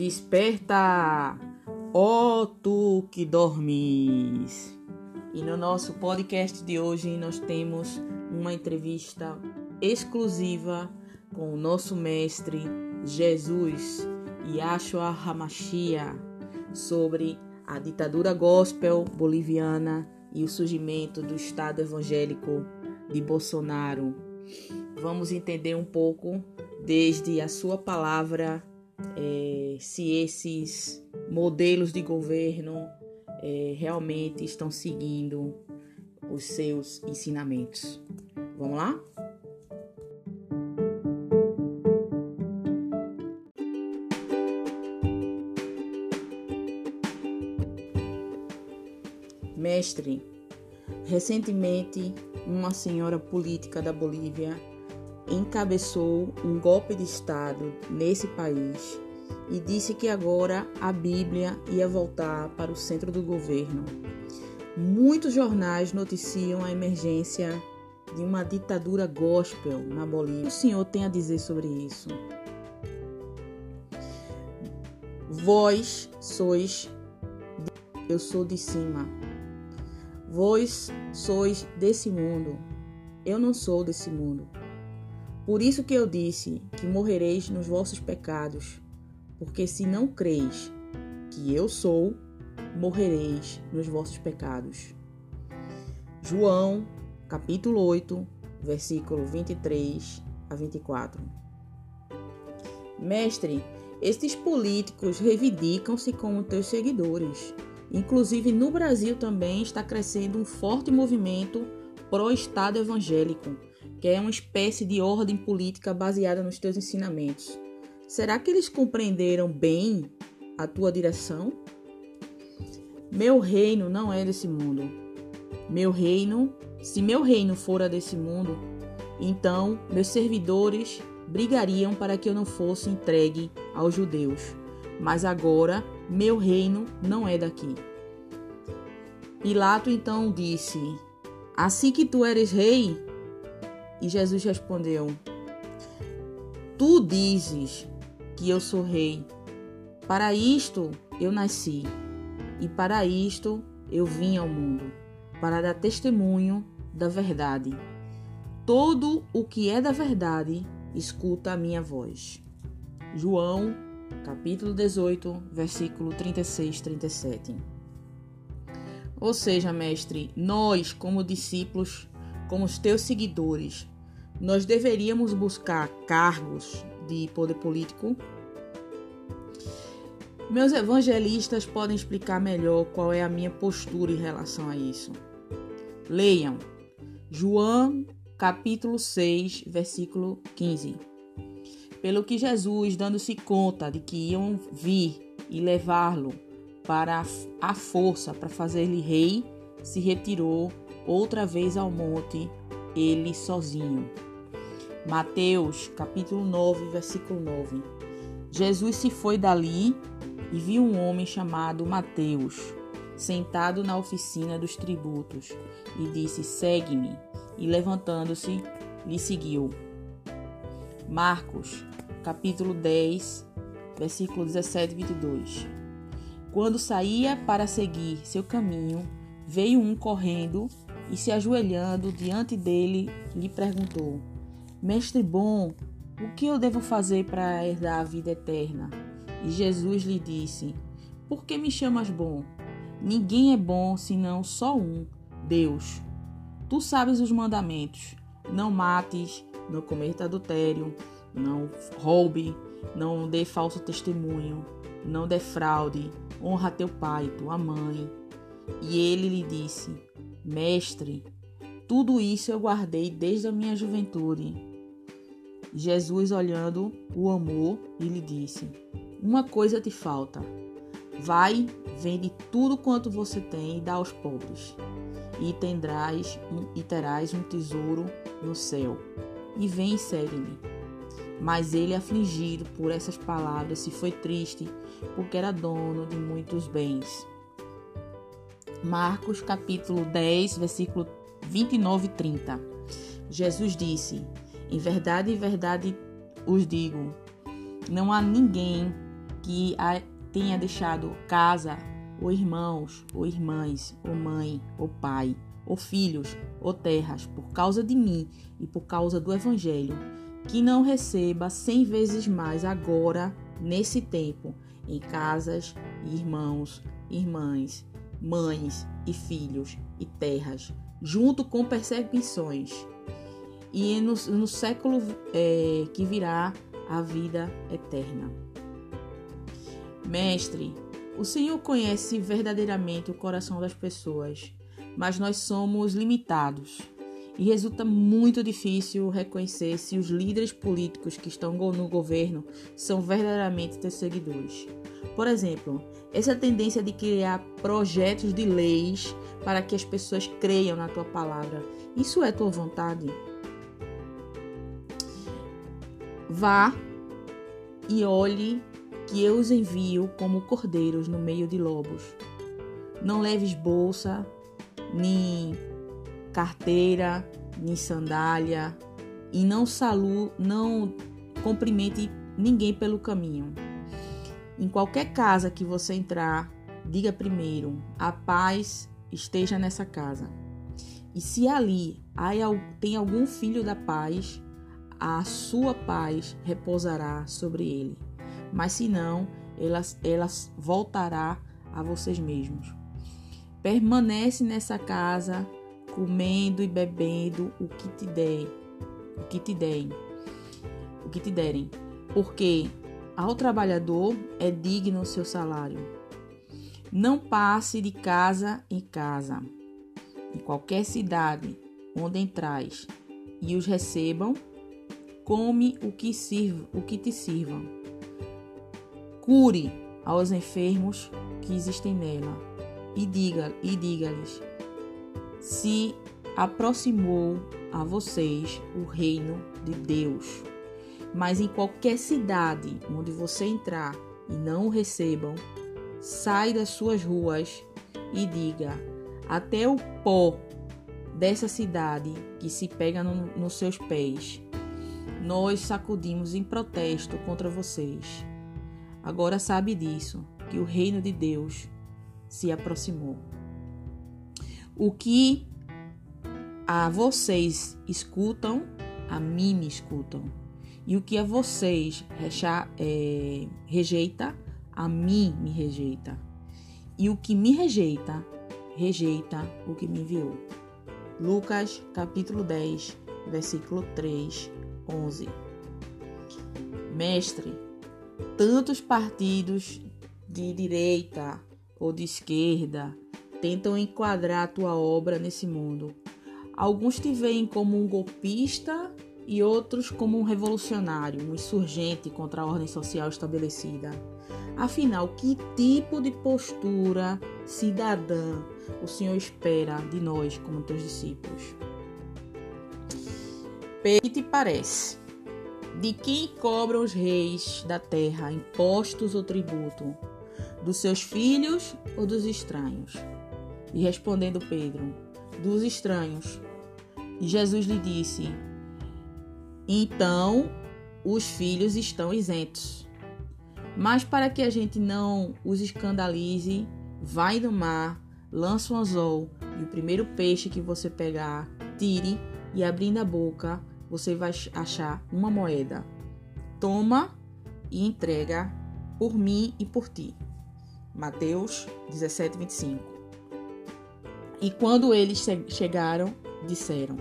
Desperta, ó tu que dormes. E no nosso podcast de hoje nós temos uma entrevista exclusiva com o nosso mestre Jesus Yahshua Hamashia sobre a ditadura gospel boliviana e o surgimento do Estado evangélico de Bolsonaro. Vamos entender um pouco desde a sua palavra é, se esses modelos de governo é, realmente estão seguindo os seus ensinamentos. Vamos lá? Mestre, recentemente uma senhora política da Bolívia encabeçou um golpe de Estado nesse país e disse que agora a Bíblia ia voltar para o centro do governo. Muitos jornais noticiam a emergência de uma ditadura gospel na Bolívia. O que o senhor tem a dizer sobre isso? Vós sois, eu sou de cima. Vós sois desse mundo. Eu não sou desse mundo. Por isso que eu disse que morrereis nos vossos pecados, porque se não creis que eu sou, morrereis nos vossos pecados. João, capítulo 8, versículo 23 a 24. Mestre, estes políticos reivindicam-se como teus seguidores. Inclusive no Brasil também está crescendo um forte movimento pró-Estado evangélico que é uma espécie de ordem política baseada nos teus ensinamentos. Será que eles compreenderam bem a tua direção? Meu reino não é desse mundo. Meu reino, se meu reino fora desse mundo, então meus servidores brigariam para que eu não fosse entregue aos judeus. Mas agora meu reino não é daqui. Pilato então disse: Assim que tu eres rei, e Jesus respondeu: Tu dizes que eu sou rei. Para isto eu nasci, e para isto eu vim ao mundo, para dar testemunho da verdade. Todo o que é da verdade escuta a minha voz. João, capítulo 18, versículo 36, 37. Ou seja, mestre, nós, como discípulos, como os teus seguidores, nós deveríamos buscar cargos de poder político? Meus evangelistas podem explicar melhor qual é a minha postura em relação a isso. Leiam João capítulo 6, versículo 15. Pelo que Jesus, dando-se conta de que iam vir e levá-lo para a força para fazer-lhe rei, se retirou outra vez ao monte, ele sozinho. Mateus, capítulo 9, versículo 9. Jesus se foi dali e viu um homem chamado Mateus, sentado na oficina dos tributos, e disse: Segue-me. E levantando-se, lhe seguiu. Marcos, capítulo 10, versículo 17 e 22. Quando saía para seguir seu caminho, veio um correndo e se ajoelhando diante dele, lhe perguntou: Mestre bom, o que eu devo fazer para herdar a vida eterna? E Jesus lhe disse: Por que me chamas bom? Ninguém é bom senão só um, Deus. Tu sabes os mandamentos: não mates, não cometa adultério, não roube, não dê falso testemunho, não defraude, honra teu pai e tua mãe. E ele lhe disse: Mestre, tudo isso eu guardei desde a minha juventude. Jesus, olhando, o amou e lhe disse: Uma coisa te falta. Vai, vende tudo quanto você tem e dá aos pobres, e tendrás e terás um tesouro no céu. E vem e segue-me. Mas ele, afligido por essas palavras, se foi triste, porque era dono de muitos bens. Marcos capítulo 10, versículo 29 e 30. Jesus disse: em verdade, em verdade os digo: não há ninguém que tenha deixado casa, ou irmãos, ou irmãs, ou mãe, ou pai, ou filhos, ou terras, por causa de mim e por causa do Evangelho, que não receba cem vezes mais agora, nesse tempo, em casas, irmãos, irmãs, mães e filhos e terras, junto com perseguições, e no, no século é, que virá a vida eterna. Mestre, o Senhor conhece verdadeiramente o coração das pessoas, mas nós somos limitados e resulta muito difícil reconhecer se os líderes políticos que estão no governo são verdadeiramente teus seguidores. Por exemplo, essa tendência de criar projetos de leis para que as pessoas creiam na tua palavra, isso é tua vontade? Vá e olhe que eu os envio como cordeiros no meio de lobos. Não leves bolsa, nem carteira, nem sandália, e não salu, não cumprimente ninguém pelo caminho. Em qualquer casa que você entrar, diga primeiro: a paz esteja nessa casa. E se ali tem algum filho da paz, a sua paz repousará sobre ele. Mas se não, elas, elas voltará a vocês mesmos. Permanece nessa casa, comendo e bebendo o que te der, o que te derem, o que te derem, porque ao trabalhador é digno o seu salário. Não passe de casa em casa, em qualquer cidade onde entrais, e os recebam come o que sirva, o que te sirvam. Cure aos enfermos que existem nela e diga e diga-lhes: se aproximou a vocês o reino de Deus. Mas em qualquer cidade onde você entrar e não o recebam, sai das suas ruas e diga: até o pó dessa cidade que se pega no, nos seus pés nós sacudimos em protesto contra vocês. Agora sabe disso, que o reino de Deus se aproximou. O que a vocês escutam, a mim me escutam. E o que a vocês recha, é, rejeita, a mim me rejeita. E o que me rejeita, rejeita o que me enviou. Lucas capítulo 10, versículo 3 11. Mestre, tantos partidos de direita ou de esquerda tentam enquadrar tua obra nesse mundo. Alguns te veem como um golpista e outros como um revolucionário, um insurgente contra a ordem social estabelecida. Afinal, que tipo de postura cidadã o Senhor espera de nós como teus discípulos? Que te parece? De quem cobram os reis da terra impostos ou tributo? Dos seus filhos ou dos estranhos? E respondendo Pedro, dos estranhos. E Jesus lhe disse: Então os filhos estão isentos. Mas para que a gente não os escandalize, vai no mar, lança um anzol e o primeiro peixe que você pegar, tire e abrindo a boca, você vai achar uma moeda. Toma e entrega por mim e por ti. Mateus 17, 25. E quando eles chegaram, disseram: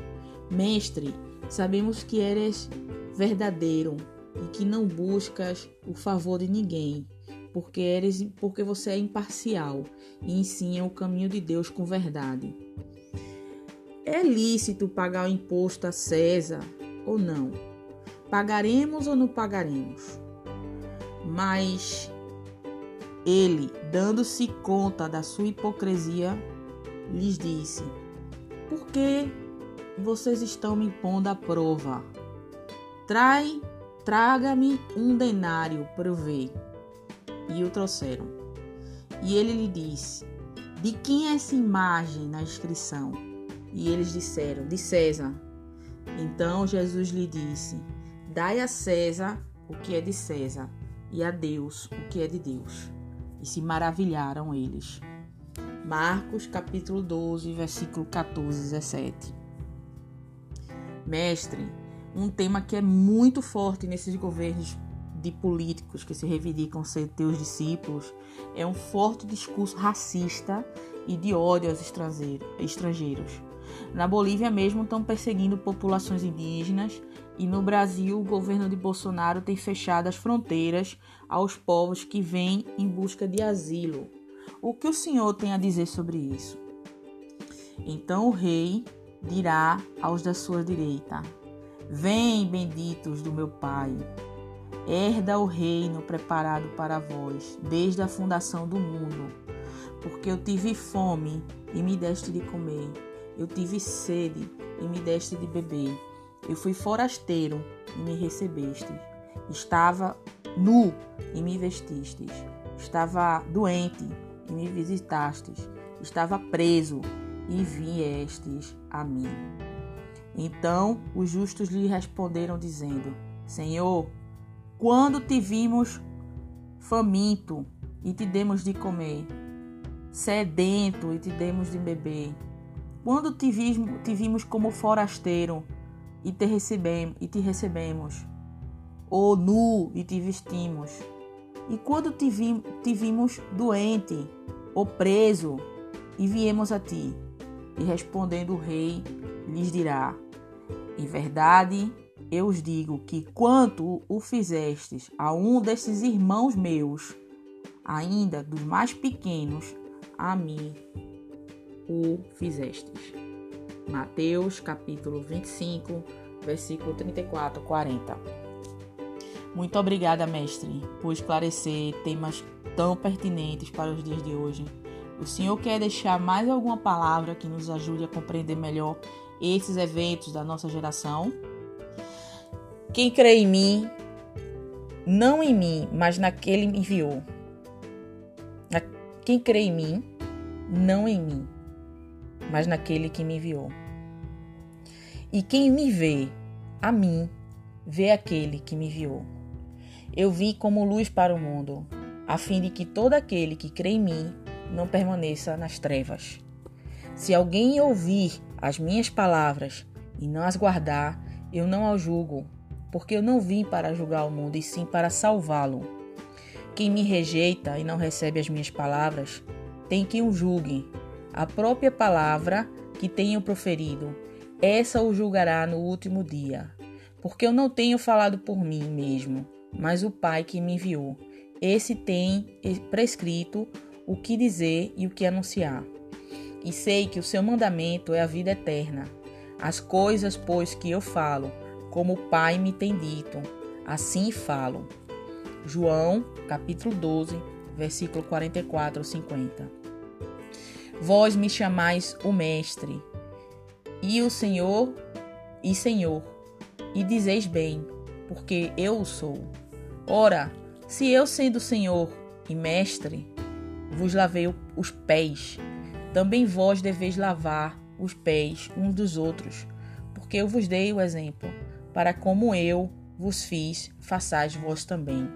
Mestre, sabemos que eres verdadeiro e que não buscas o favor de ninguém, porque eres porque você é imparcial e ensina o caminho de Deus com verdade. É lícito pagar o imposto a César ou não? Pagaremos ou não pagaremos? Mas ele, dando-se conta da sua hipocrisia, lhes disse: Por que vocês estão me impondo a prova? Trai, traga-me um denário para eu ver. E o trouxeram. E ele lhe disse: De quem é essa imagem na inscrição? E eles disseram: De César. Então Jesus lhe disse: Dai a César o que é de César, e a Deus o que é de Deus. E se maravilharam eles. Marcos capítulo 12, versículo 14 e 17. Mestre, um tema que é muito forte nesses governos de políticos que se reivindicam ser teus discípulos é um forte discurso racista e de ódio aos estrangeiros. Na Bolívia mesmo estão perseguindo populações indígenas e no Brasil o governo de Bolsonaro tem fechado as fronteiras aos povos que vêm em busca de asilo. O que o senhor tem a dizer sobre isso? Então o rei dirá aos da sua direita: Vem, benditos do meu Pai, herda o reino preparado para vós desde a fundação do mundo, porque eu tive fome e me deste de comer, eu tive sede e me deste de beber, eu fui forasteiro e me recebestes, estava nu e me vestistes, estava doente e me visitastes, estava preso e viestes a mim. Então os justos lhe responderam, dizendo: Senhor, quando te vimos faminto e te demos de comer, sedento e te demos de beber, quando te vimos, te vimos como forasteiro e te recebemos, e te recebemos, ou nu e te vestimos, e quando te, vi, te vimos doente ou preso e viemos a ti, e respondendo o rei, lhes dirá: Em verdade, eu os digo que quanto o fizestes a um desses irmãos meus, ainda dos mais pequenos, a mim o fizestes. Mateus capítulo 25, versículo 34 40. Muito obrigada, mestre, por esclarecer temas tão pertinentes para os dias de hoje. O senhor quer deixar mais alguma palavra que nos ajude a compreender melhor esses eventos da nossa geração? Quem crê em mim, não em mim, mas naquele me enviou. Quem crê em mim, não em mim, mas naquele que me enviou. E quem me vê, a mim, vê aquele que me enviou. Eu vim como luz para o mundo, a fim de que todo aquele que crê em mim não permaneça nas trevas. Se alguém ouvir as minhas palavras e não as guardar, eu não o julgo, porque eu não vim para julgar o mundo, e sim para salvá-lo. Quem me rejeita e não recebe as minhas palavras, tem que o julgue. A própria palavra que tenho proferido, essa o julgará no último dia. Porque eu não tenho falado por mim mesmo, mas o Pai que me enviou. Esse tem prescrito o que dizer e o que anunciar. E sei que o seu mandamento é a vida eterna. As coisas, pois, que eu falo, como o Pai me tem dito, assim falo. João, capítulo 12, versículo 44 ao 50. Vós me chamais o Mestre, e o Senhor, e Senhor, e dizeis bem, porque eu o sou. Ora, se eu sendo Senhor e Mestre, vos lavei os pés, também vós deveis lavar os pés uns dos outros, porque eu vos dei o exemplo para como eu vos fiz, façais vós também.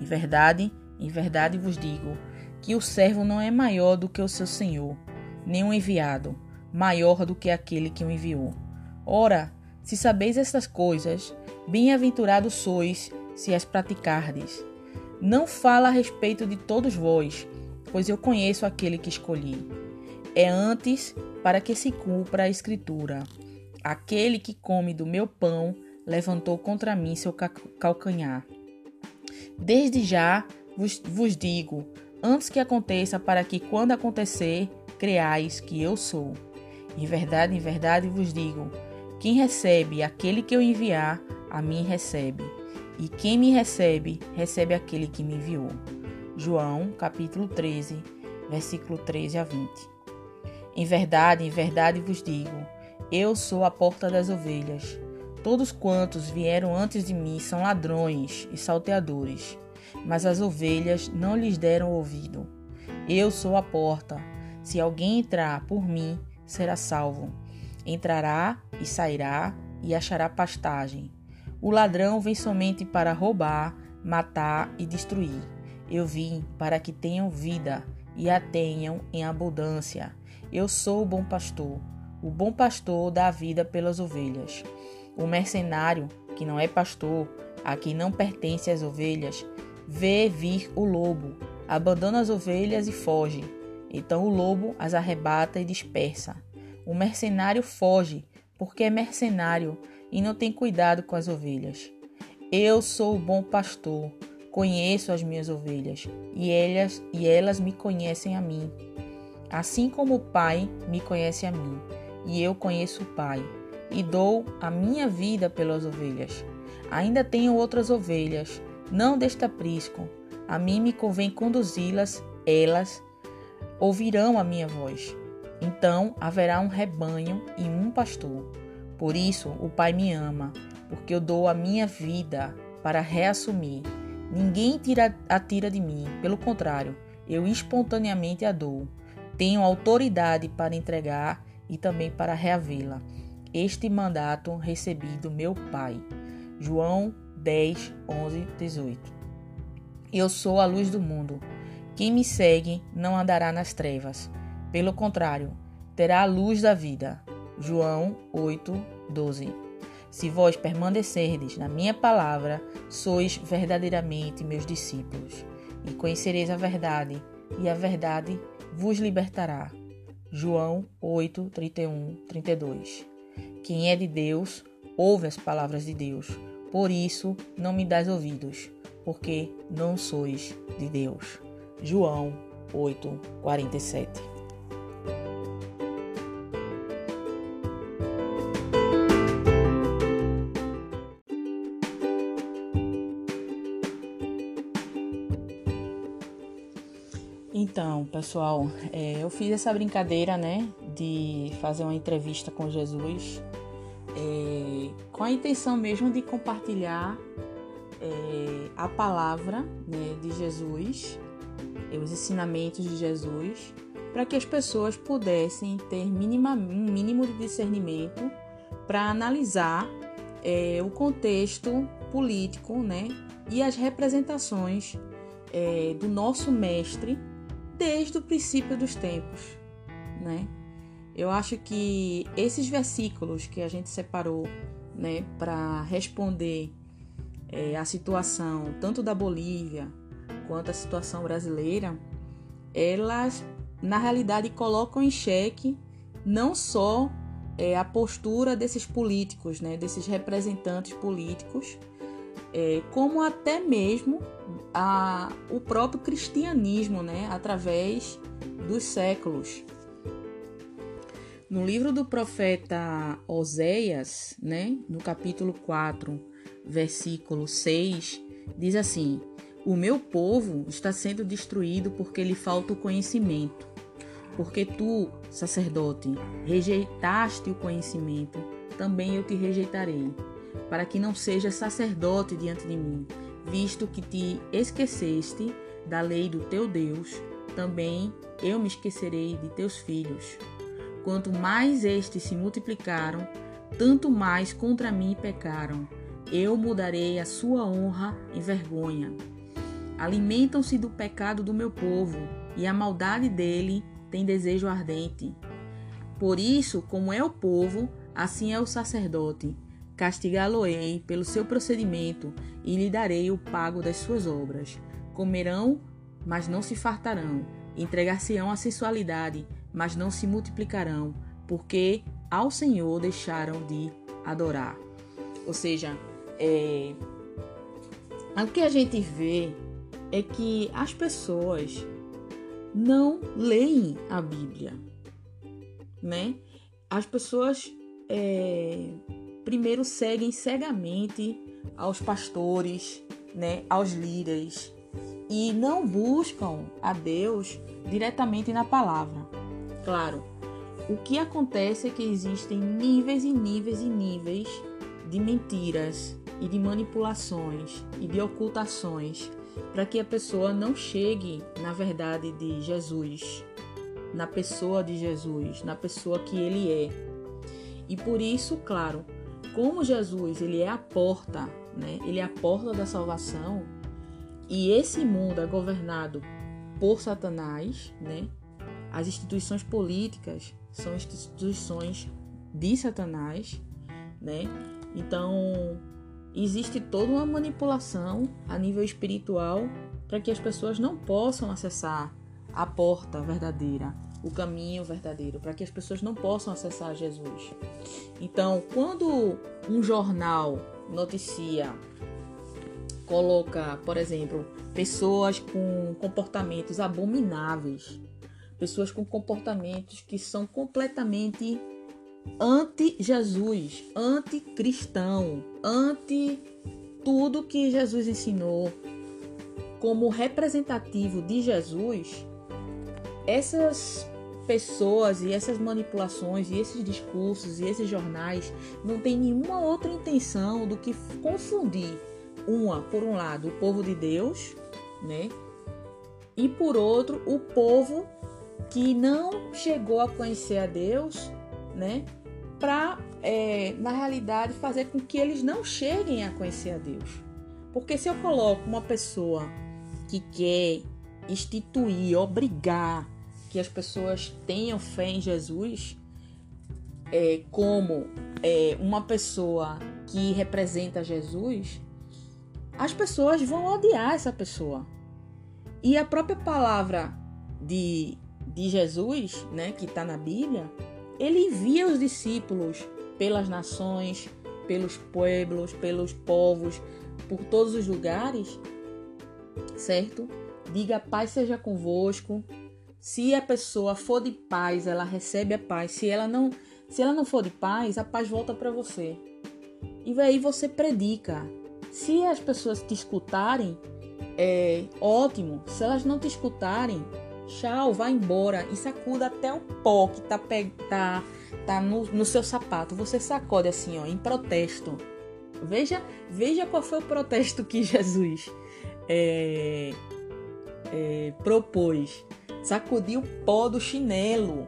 Em verdade, em verdade vos digo, que o servo não é maior do que o seu senhor, nem o enviado, maior do que aquele que o enviou. Ora, se sabeis estas coisas, bem-aventurados sois se as praticardes. Não fala a respeito de todos vós, pois eu conheço aquele que escolhi. É antes para que se cumpra a escritura. Aquele que come do meu pão levantou contra mim seu calcanhar. Desde já vos, vos digo, antes que aconteça, para que quando acontecer, creais que eu sou. Em verdade, em verdade vos digo: quem recebe aquele que eu enviar, a mim recebe. E quem me recebe, recebe aquele que me enviou. João, capítulo 13, versículo 13 a 20. Em verdade, em verdade vos digo: eu sou a porta das ovelhas. Todos quantos vieram antes de mim são ladrões e salteadores, mas as ovelhas não lhes deram ouvido. Eu sou a porta. Se alguém entrar por mim, será salvo. Entrará e sairá e achará pastagem. O ladrão vem somente para roubar, matar e destruir. Eu vim para que tenham vida e a tenham em abundância. Eu sou o bom pastor. O bom pastor dá a vida pelas ovelhas. O mercenário, que não é pastor, a quem não pertence as ovelhas, vê vir o lobo, abandona as ovelhas e foge. Então o lobo as arrebata e dispersa. O mercenário foge, porque é mercenário e não tem cuidado com as ovelhas. Eu sou o bom pastor, conheço as minhas ovelhas, e elas e elas me conhecem a mim. Assim como o Pai me conhece a mim, e eu conheço o Pai, e dou a minha vida pelas ovelhas. Ainda tenho outras ovelhas, não deste aprisco. A mim me convém conduzi-las, elas ouvirão a minha voz. Então haverá um rebanho e um pastor. Por isso o Pai me ama, porque eu dou a minha vida para reassumir. Ninguém tira, a tira de mim, pelo contrário, eu espontaneamente a dou. Tenho autoridade para entregar e também para reavê-la. Este mandato recebi do meu Pai. João 10, 11, 18. Eu sou a luz do mundo. Quem me segue não andará nas trevas. Pelo contrário, terá a luz da vida. João 8, 12. Se vós permanecerdes na minha palavra, sois verdadeiramente meus discípulos, e conhecereis a verdade, e a verdade vos libertará. João 8, 31, 32. Quem é de Deus, ouve as palavras de Deus. Por isso, não me dás ouvidos, porque não sois de Deus. João 8, 47. Então, pessoal, é, eu fiz essa brincadeira, né, de fazer uma entrevista com Jesus, é, com a intenção mesmo de compartilhar é, a palavra né, de Jesus, os ensinamentos de Jesus, para que as pessoas pudessem ter minima, um mínimo de discernimento para analisar é, o contexto político, né, e as representações é, do nosso mestre desde o princípio dos tempos, né? Eu acho que esses versículos que a gente separou, né, para responder é, a situação tanto da Bolívia quanto a situação brasileira, elas na realidade colocam em xeque não só é, a postura desses políticos, né, desses representantes políticos, é, como até mesmo a, o próprio cristianismo, né, através dos séculos. No livro do profeta Oséias, né, no capítulo 4, versículo 6, diz assim: O meu povo está sendo destruído porque lhe falta o conhecimento. Porque tu, sacerdote, rejeitaste o conhecimento, também eu te rejeitarei para que não sejas sacerdote diante de mim, visto que te esqueceste da lei do teu Deus, também eu me esquecerei de teus filhos. Quanto mais estes se multiplicaram, tanto mais contra mim pecaram. Eu mudarei a sua honra em vergonha. Alimentam-se do pecado do meu povo, e a maldade dele tem desejo ardente. Por isso, como é o povo, assim é o sacerdote castigá-lo-ei pelo seu procedimento e lhe darei o pago das suas obras. Comerão, mas não se fartarão, entregar-se-ão à sensualidade, mas não se multiplicarão, porque ao Senhor deixaram de adorar. Ou seja, é, o que a gente vê é que as pessoas não leem a Bíblia, né? As pessoas é, primeiro seguem cegamente aos pastores, né, aos líderes e não buscam a Deus diretamente na palavra. Claro, o que acontece é que existem níveis e níveis e níveis de mentiras e de manipulações e de ocultações para que a pessoa não chegue na verdade de Jesus, na pessoa de Jesus, na pessoa que ele é. E por isso, claro, como Jesus ele é a porta, né? Ele é a porta da salvação. e esse mundo é governado por Satanás, né? As instituições políticas são instituições de Satanás, né? Então, existe toda uma manipulação a nível espiritual para que as pessoas não possam acessar a porta verdadeira, o caminho verdadeiro, para que as pessoas não possam acessar Jesus. Então, quando um jornal noticia, coloca, por exemplo, pessoas com comportamentos abomináveis, pessoas com comportamentos que são completamente anti-Jesus, anti-cristão, anti tudo que Jesus ensinou como representativo de Jesus, essas pessoas e essas manipulações e esses discursos e esses jornais não têm nenhuma outra intenção do que confundir uma, por um lado, o povo de Deus, né? E por outro, o povo que não chegou a conhecer a Deus né? Para, é, na realidade, fazer com que eles não cheguem a conhecer a Deus. Porque se eu coloco uma pessoa que quer instituir, obrigar que as pessoas tenham fé em Jesus, é, como é, uma pessoa que representa Jesus, as pessoas vão odiar essa pessoa. E a própria palavra de, de Jesus, né, que está na Bíblia, ele envia os discípulos pelas nações, pelos pueblos, pelos povos, por todos os lugares, certo? Diga paz seja convosco. Se a pessoa for de paz, ela recebe a paz. Se ela não, se ela não for de paz, a paz volta para você. E aí você predica. Se as pessoas te escutarem, é ótimo. Se elas não te escutarem, Tchau, vá embora e sacuda até o pó que tá, tá, tá no, no seu sapato. Você sacode assim, ó, em protesto. Veja, veja qual foi o protesto que Jesus é, é, propôs. Sacudir o pó do chinelo.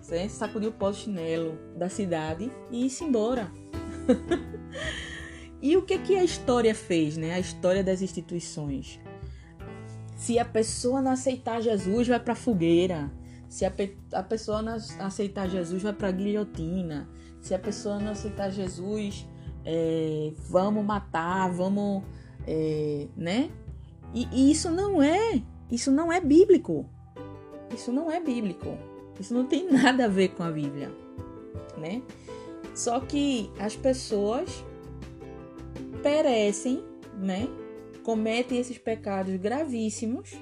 Certo? Sacudir o pó do chinelo da cidade e ir-se embora. e o que, que a história fez, né? A história das instituições. Se a pessoa não aceitar Jesus, vai para fogueira. Se a, pe a pessoa não aceitar Jesus, vai para guilhotina. Se a pessoa não aceitar Jesus, é, vamos matar, vamos, é, né? E, e isso não é, isso não é bíblico. Isso não é bíblico. Isso não tem nada a ver com a Bíblia, né? Só que as pessoas perecem, né? Cometem esses pecados gravíssimos,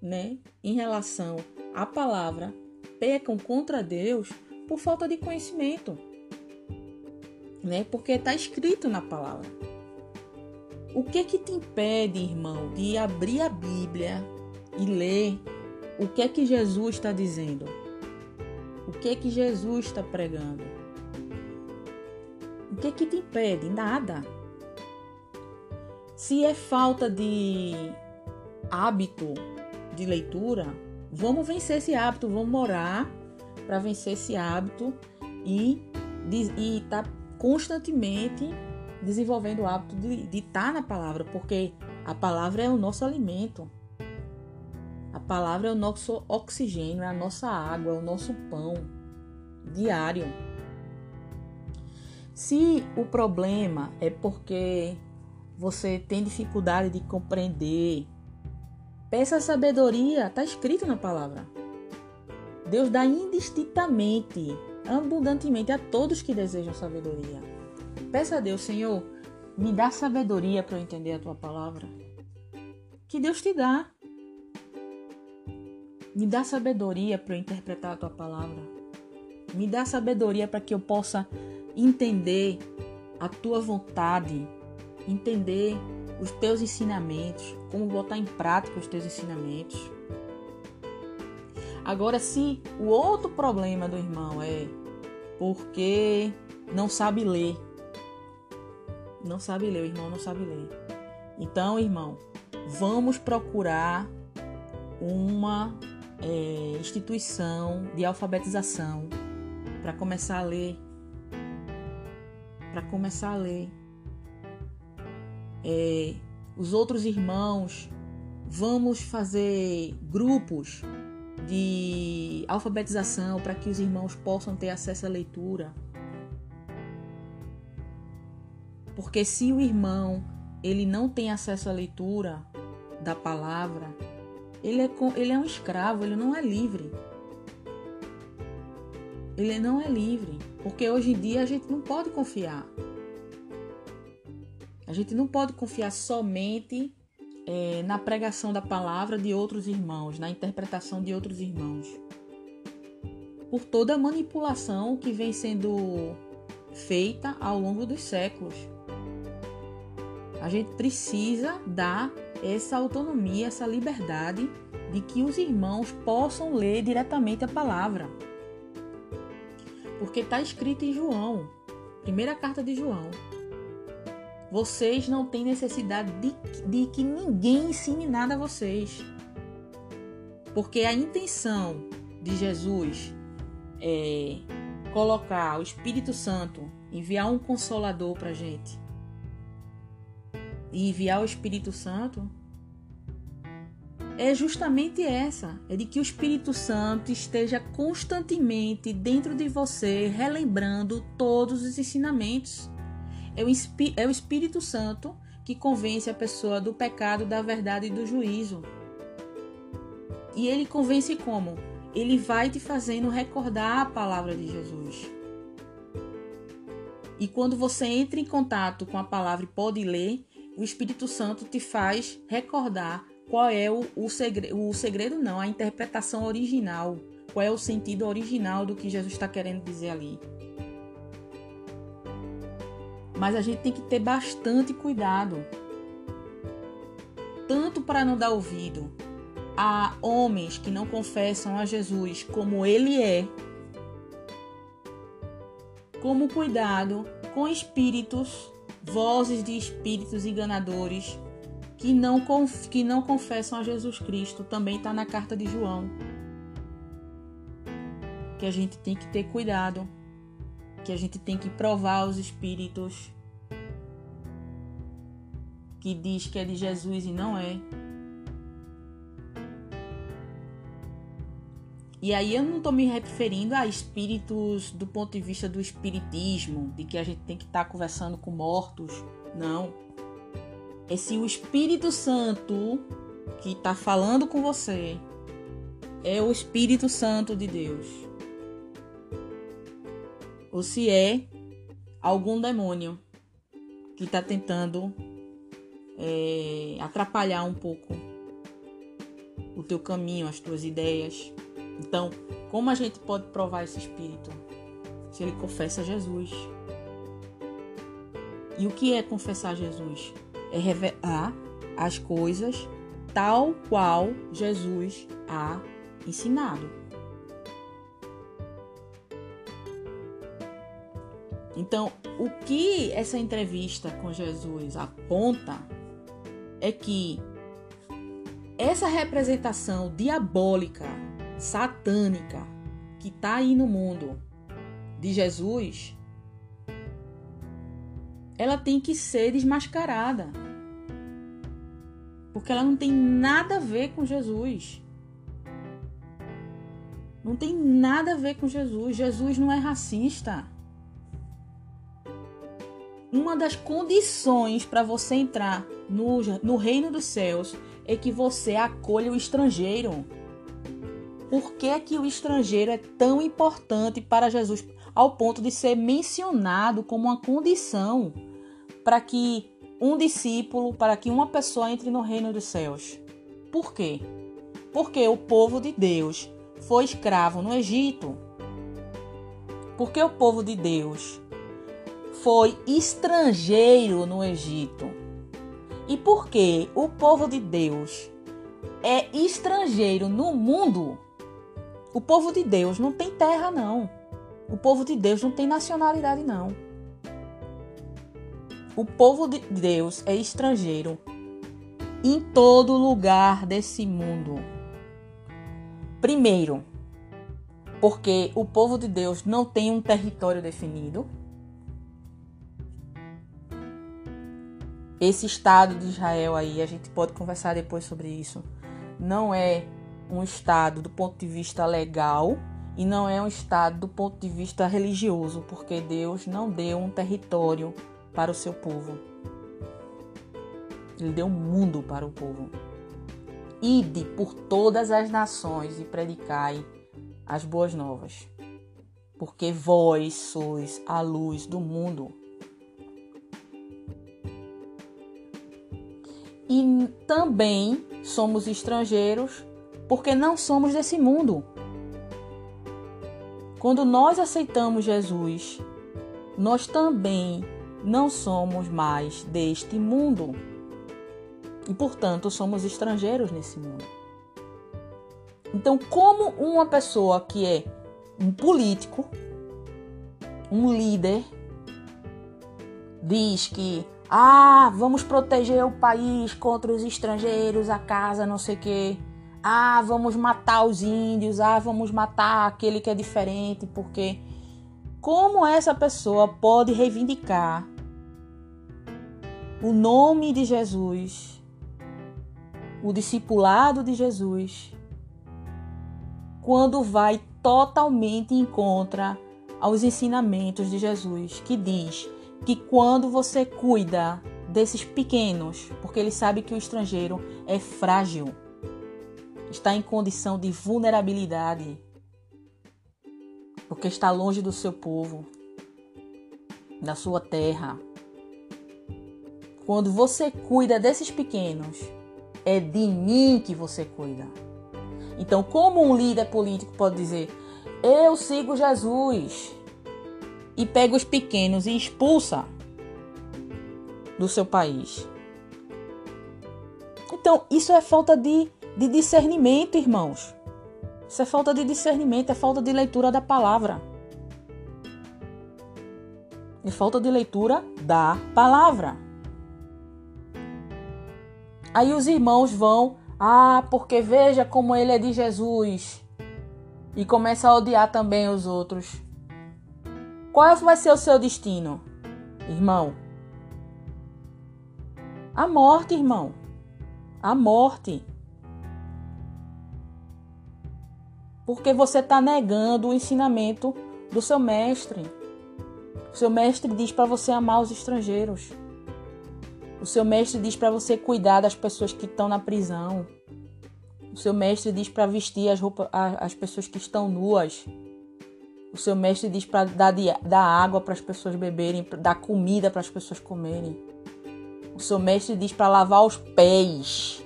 né, em relação à palavra, pecam contra Deus por falta de conhecimento, né? Porque está escrito na palavra. O que que te impede, irmão, de abrir a Bíblia e ler o que é que Jesus está dizendo? O que é que Jesus está pregando? O que que te impede? Nada. Se é falta de hábito de leitura, vamos vencer esse hábito, vamos orar para vencer esse hábito e estar tá constantemente desenvolvendo o hábito de estar tá na palavra, porque a palavra é o nosso alimento. A palavra é o nosso oxigênio, é a nossa água, é o nosso pão diário. Se o problema é porque você tem dificuldade de compreender, peça sabedoria, está escrito na palavra. Deus dá indistintamente, abundantemente a todos que desejam sabedoria. Peça a Deus, Senhor, me dá sabedoria para eu entender a tua palavra. Que Deus te dá. Me dá sabedoria para eu interpretar a tua palavra. Me dá sabedoria para que eu possa entender a tua vontade entender os teus ensinamentos, como botar em prática os teus ensinamentos. Agora, se o outro problema do irmão é porque não sabe ler, não sabe ler, o irmão não sabe ler. Então, irmão, vamos procurar uma é, instituição de alfabetização para começar a ler. Para começar a ler é, os outros irmãos vamos fazer grupos de alfabetização para que os irmãos possam ter acesso à leitura. Porque se o irmão ele não tem acesso à leitura da palavra, ele é, ele é um escravo, ele não é livre. Ele não é livre. Porque hoje em dia a gente não pode confiar. A gente não pode confiar somente é, na pregação da palavra de outros irmãos, na interpretação de outros irmãos. Por toda a manipulação que vem sendo feita ao longo dos séculos. A gente precisa dar essa autonomia, essa liberdade de que os irmãos possam ler diretamente a palavra. Porque está escrito em João, primeira carta de João. Vocês não têm necessidade de, de que ninguém ensine nada a vocês. Porque a intenção de Jesus é colocar o Espírito Santo, enviar um consolador para a gente e enviar o Espírito Santo é justamente essa: é de que o Espírito Santo esteja constantemente dentro de você, relembrando todos os ensinamentos. É o, é o Espírito Santo que convence a pessoa do pecado, da verdade e do juízo. E ele convence como? Ele vai te fazendo recordar a palavra de Jesus. E quando você entra em contato com a palavra e pode ler, o Espírito Santo te faz recordar qual é o, o, segredo, o segredo, não, a interpretação original, qual é o sentido original do que Jesus está querendo dizer ali. Mas a gente tem que ter bastante cuidado, tanto para não dar ouvido a homens que não confessam a Jesus como ele é, como cuidado com espíritos vozes de espíritos enganadores que não, que não confessam a Jesus Cristo. Também está na carta de João. Que a gente tem que ter cuidado. Que a gente tem que provar os espíritos. Que diz que é de Jesus e não é. E aí eu não estou me referindo a espíritos do ponto de vista do espiritismo, de que a gente tem que estar tá conversando com mortos. Não. É se o Espírito Santo que está falando com você é o Espírito Santo de Deus. Ou se é algum demônio que está tentando é, atrapalhar um pouco o teu caminho, as tuas ideias. Então, como a gente pode provar esse espírito? Se ele confessa Jesus. E o que é confessar Jesus? É revelar as coisas tal qual Jesus a ensinado. Então, o que essa entrevista com Jesus aponta é que essa representação diabólica satânica que está aí no mundo de Jesus, ela tem que ser desmascarada. Porque ela não tem nada a ver com Jesus. Não tem nada a ver com Jesus. Jesus não é racista. Uma das condições para você entrar no, no reino dos céus é que você acolha o estrangeiro. Por que, que o estrangeiro é tão importante para Jesus ao ponto de ser mencionado como uma condição para que um discípulo, para que uma pessoa entre no reino dos céus? Por quê? Porque o povo de Deus foi escravo no Egito. Porque o povo de Deus foi estrangeiro no Egito. E porque o povo de Deus é estrangeiro no mundo, o povo de Deus não tem terra, não. O povo de Deus não tem nacionalidade, não. O povo de Deus é estrangeiro em todo lugar desse mundo. Primeiro, porque o povo de Deus não tem um território definido. Esse Estado de Israel aí, a gente pode conversar depois sobre isso, não é um Estado do ponto de vista legal e não é um Estado do ponto de vista religioso, porque Deus não deu um território para o seu povo. Ele deu um mundo para o povo. Ide por todas as nações e predicai as boas novas, porque vós sois a luz do mundo. Também somos estrangeiros, porque não somos desse mundo. Quando nós aceitamos Jesus, nós também não somos mais deste mundo. E, portanto, somos estrangeiros nesse mundo. Então, como uma pessoa que é um político, um líder, diz que ah, vamos proteger o país contra os estrangeiros, a casa, não sei o quê. Ah, vamos matar os índios, ah, vamos matar aquele que é diferente, porque como essa pessoa pode reivindicar o nome de Jesus, o discipulado de Jesus, quando vai totalmente em contra aos ensinamentos de Jesus, que diz que quando você cuida desses pequenos, porque ele sabe que o estrangeiro é frágil, está em condição de vulnerabilidade, porque está longe do seu povo, da sua terra. Quando você cuida desses pequenos, é de mim que você cuida. Então, como um líder político pode dizer: Eu sigo Jesus e pega os pequenos e expulsa do seu país? Então, isso é falta de de discernimento, irmãos. Isso é falta de discernimento, é falta de leitura da palavra. É falta de leitura da palavra. Aí os irmãos vão, ah, porque veja como ele é de Jesus. E começa a odiar também os outros. Qual vai ser o seu destino, irmão? A morte, irmão. A morte. porque você está negando o ensinamento do seu mestre. O seu mestre diz para você amar os estrangeiros. O seu mestre diz para você cuidar das pessoas que estão na prisão. O seu mestre diz para vestir as, roupas, as pessoas que estão nuas. O seu mestre diz para dar, dar água para as pessoas beberem, dar comida para as pessoas comerem. O seu mestre diz para lavar os pés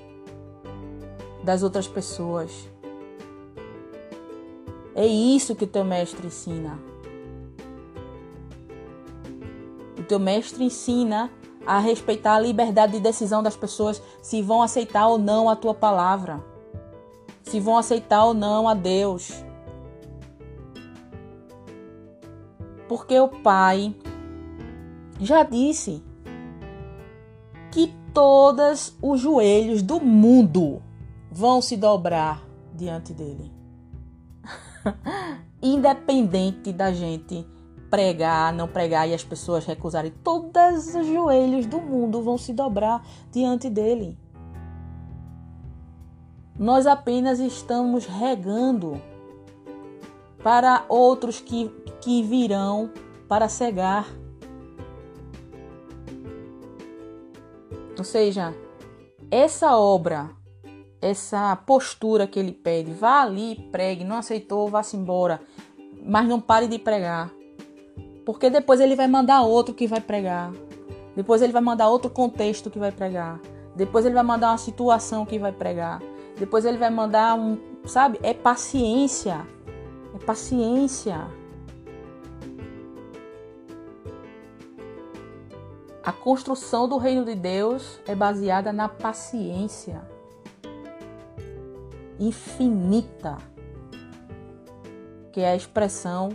das outras pessoas. É isso que o teu mestre ensina. O teu mestre ensina a respeitar a liberdade de decisão das pessoas se vão aceitar ou não a tua palavra, se vão aceitar ou não a Deus. Porque o Pai já disse que todos os joelhos do mundo vão se dobrar diante dele. Independente da gente pregar, não pregar e as pessoas recusarem, todos os joelhos do mundo vão se dobrar diante dele. Nós apenas estamos regando para outros que, que virão para cegar. Ou seja, essa obra essa postura que ele pede. Vá ali, pregue. Não aceitou, vá-se embora. Mas não pare de pregar. Porque depois ele vai mandar outro que vai pregar. Depois ele vai mandar outro contexto que vai pregar. Depois ele vai mandar uma situação que vai pregar. Depois ele vai mandar um. Sabe? É paciência. É paciência. A construção do reino de Deus é baseada na paciência infinita, que é a expressão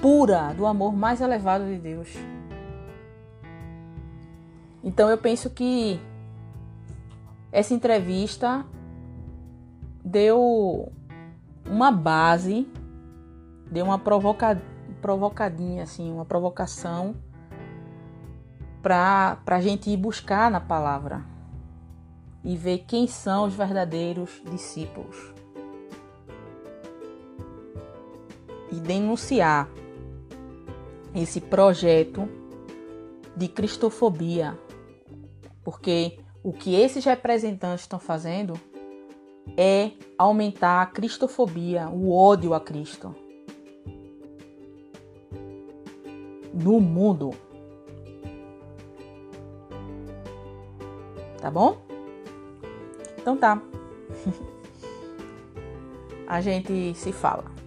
pura do amor mais elevado de Deus. Então eu penso que essa entrevista deu uma base, deu uma provoca, provocadinha assim, uma provocação para a gente ir buscar na palavra e ver quem são os verdadeiros discípulos. E denunciar esse projeto de cristofobia. Porque o que esses representantes estão fazendo é aumentar a cristofobia, o ódio a Cristo. No mundo. Tá bom? Então tá. A gente se fala.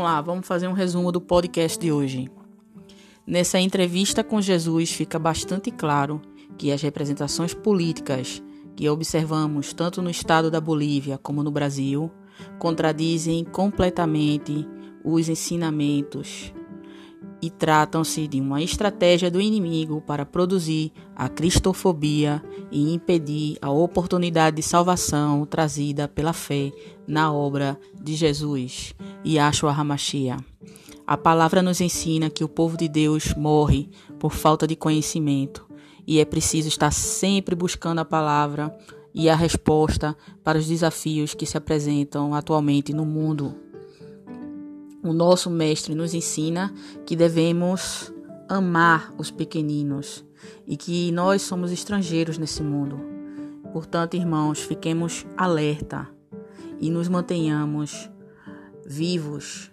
Vamos lá, vamos fazer um resumo do podcast de hoje. Nessa entrevista com Jesus fica bastante claro que as representações políticas que observamos tanto no estado da Bolívia como no Brasil contradizem completamente os ensinamentos e tratam-se de uma estratégia do inimigo para produzir a cristofobia e impedir a oportunidade de salvação trazida pela fé na obra de Jesus, Yahshua HaMashiach. A palavra nos ensina que o povo de Deus morre por falta de conhecimento e é preciso estar sempre buscando a palavra e a resposta para os desafios que se apresentam atualmente no mundo. O nosso mestre nos ensina que devemos amar os pequeninos e que nós somos estrangeiros nesse mundo. Portanto, irmãos, fiquemos alerta e nos mantenhamos vivos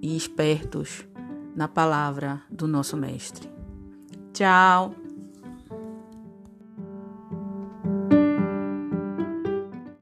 e espertos na palavra do nosso mestre. Tchau!